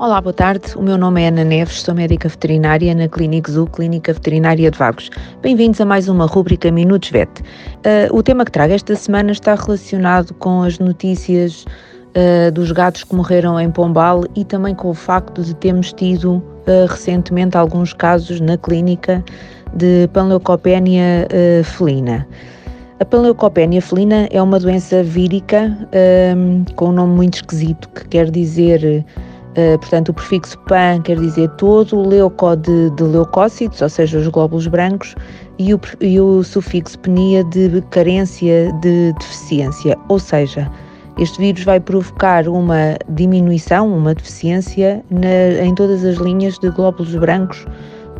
Olá, boa tarde. O meu nome é Ana Neves, sou médica veterinária na Clínica Zoo, Clínica Veterinária de Vagos. Bem-vindos a mais uma rúbrica Minutos Vet. Uh, o tema que trago esta semana está relacionado com as notícias uh, dos gatos que morreram em Pombal e também com o facto de termos tido uh, recentemente alguns casos na clínica de panleucopénia felina. A panleucopénia felina é uma doença vírica com um nome muito esquisito que quer dizer Uh, portanto, o prefixo pan quer dizer todo, o leuco de, de leucócitos, ou seja, os glóbulos brancos, e o, e o sufixo penia de carência de deficiência, ou seja, este vírus vai provocar uma diminuição, uma deficiência na, em todas as linhas de glóbulos brancos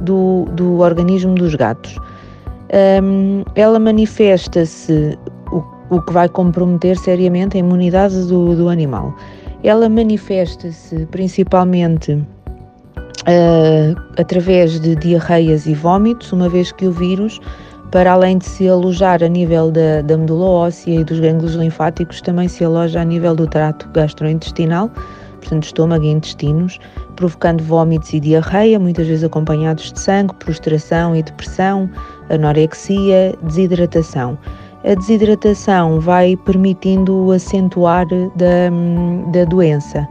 do, do organismo dos gatos. Um, ela manifesta-se, o, o que vai comprometer seriamente a imunidade do, do animal. Ela manifesta-se principalmente uh, através de diarreias e vômitos, uma vez que o vírus, para além de se alojar a nível da, da medula óssea e dos gânglios linfáticos, também se aloja a nível do trato gastrointestinal, portanto, estômago e intestinos, provocando vômitos e diarreia, muitas vezes acompanhados de sangue, prostração e depressão, anorexia, desidratação a desidratação vai permitindo acentuar da, da doença,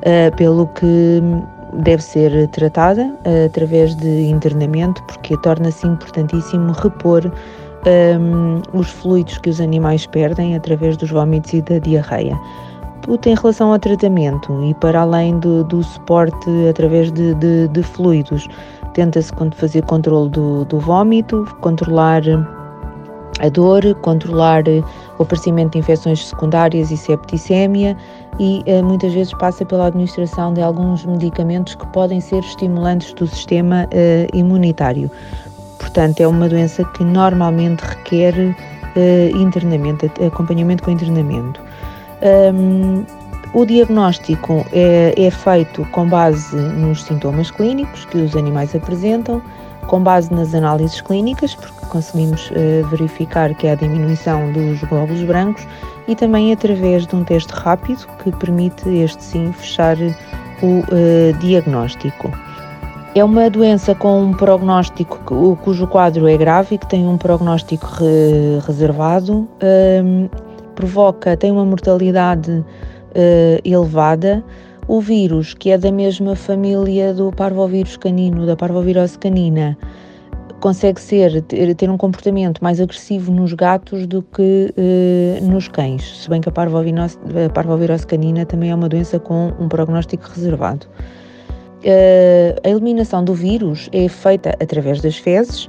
uh, pelo que deve ser tratada uh, através de internamento, porque torna-se importantíssimo repor um, os fluidos que os animais perdem através dos vômitos e da diarreia. Em relação ao tratamento e para além do, do suporte através de, de, de fluidos, tenta-se fazer controle do, do vômito, controlar a dor, controlar eh, o aparecimento de infecções secundárias e septicemia e eh, muitas vezes passa pela administração de alguns medicamentos que podem ser estimulantes do sistema eh, imunitário. Portanto, é uma doença que normalmente requer internamento, acompanhamento com internamento. O diagnóstico é, é, feito com base nos sintomas clínicos que os animais apresentam, com base nas análises clínicas, porque conseguimos uh, verificar que há diminuição dos glóbulos brancos e também através de um teste rápido que permite este sim fechar o uh, diagnóstico. É uma doença com um prognóstico cujo quadro é grave e que tem um prognóstico re, reservado, um, provoca, tem uma mortalidade uh, elevada. O vírus, que é da mesma família do parvovírus canino, da parvovirose canina, consegue ser ter, um comportamento mais agressivo nos gatos do que uh, nos cães, se bem que a parvovirose, a parvovirose canina também é uma doença com um prognóstico reservado. Uh, a eliminação do vírus é feita através das fezes,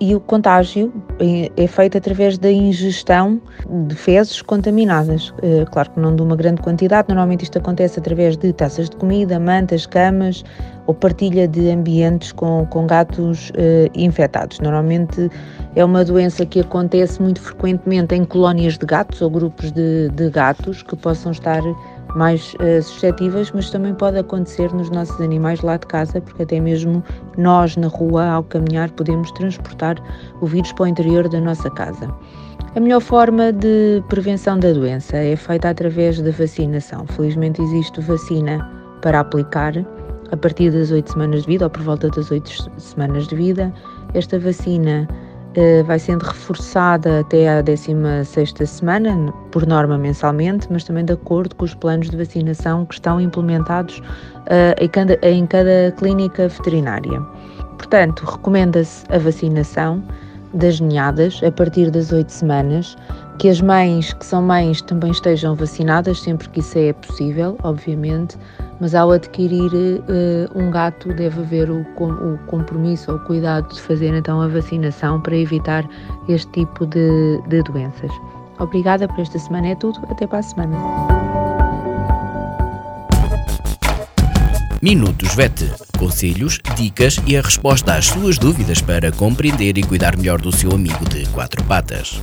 e o contágio é, é, feito através da ingestão de fezes contaminadas. Uh, claro que não de uma grande quantidade, normalmente isto acontece através de taças de comida, mantas, camas ou partilha de ambientes com, com gatos infectados. Normalmente é uma doença que acontece muito frequentemente em colónias de gatos ou grupos de, de gatos que possam estar mais uh, suscetíveis, mas também pode acontecer nos nossos animais lá de casa, porque até mesmo nós na rua, ao caminhar, podemos transportar o vírus para o interior da nossa casa. A melhor forma de prevenção da doença é feita através da vacinação. Felizmente existe vacina para aplicar a partir das 8 semanas de vida ou por volta das 8 semanas de vida. Esta vacina vai sendo reforçada até à 16ª semana, por norma mensalmente, mas também de acordo com os planos de vacinação que estão implementados uh, em, cada, em cada clínica veterinária. Portanto, recomenda-se a vacinação das ninhadas a partir das 8 semanas, que as mães que são mães também estejam vacinadas sempre que isso é possível, obviamente, mas ao adquirir uh, um gato deve haver o, o, compromisso ou o cuidado de fazer então a vacinação para evitar este tipo de, de doenças. Obrigada por esta semana, é tudo, até para a semana. Minutos VET. Conselhos, dicas e a resposta às suas dúvidas para compreender e cuidar melhor do seu amigo de quatro patas.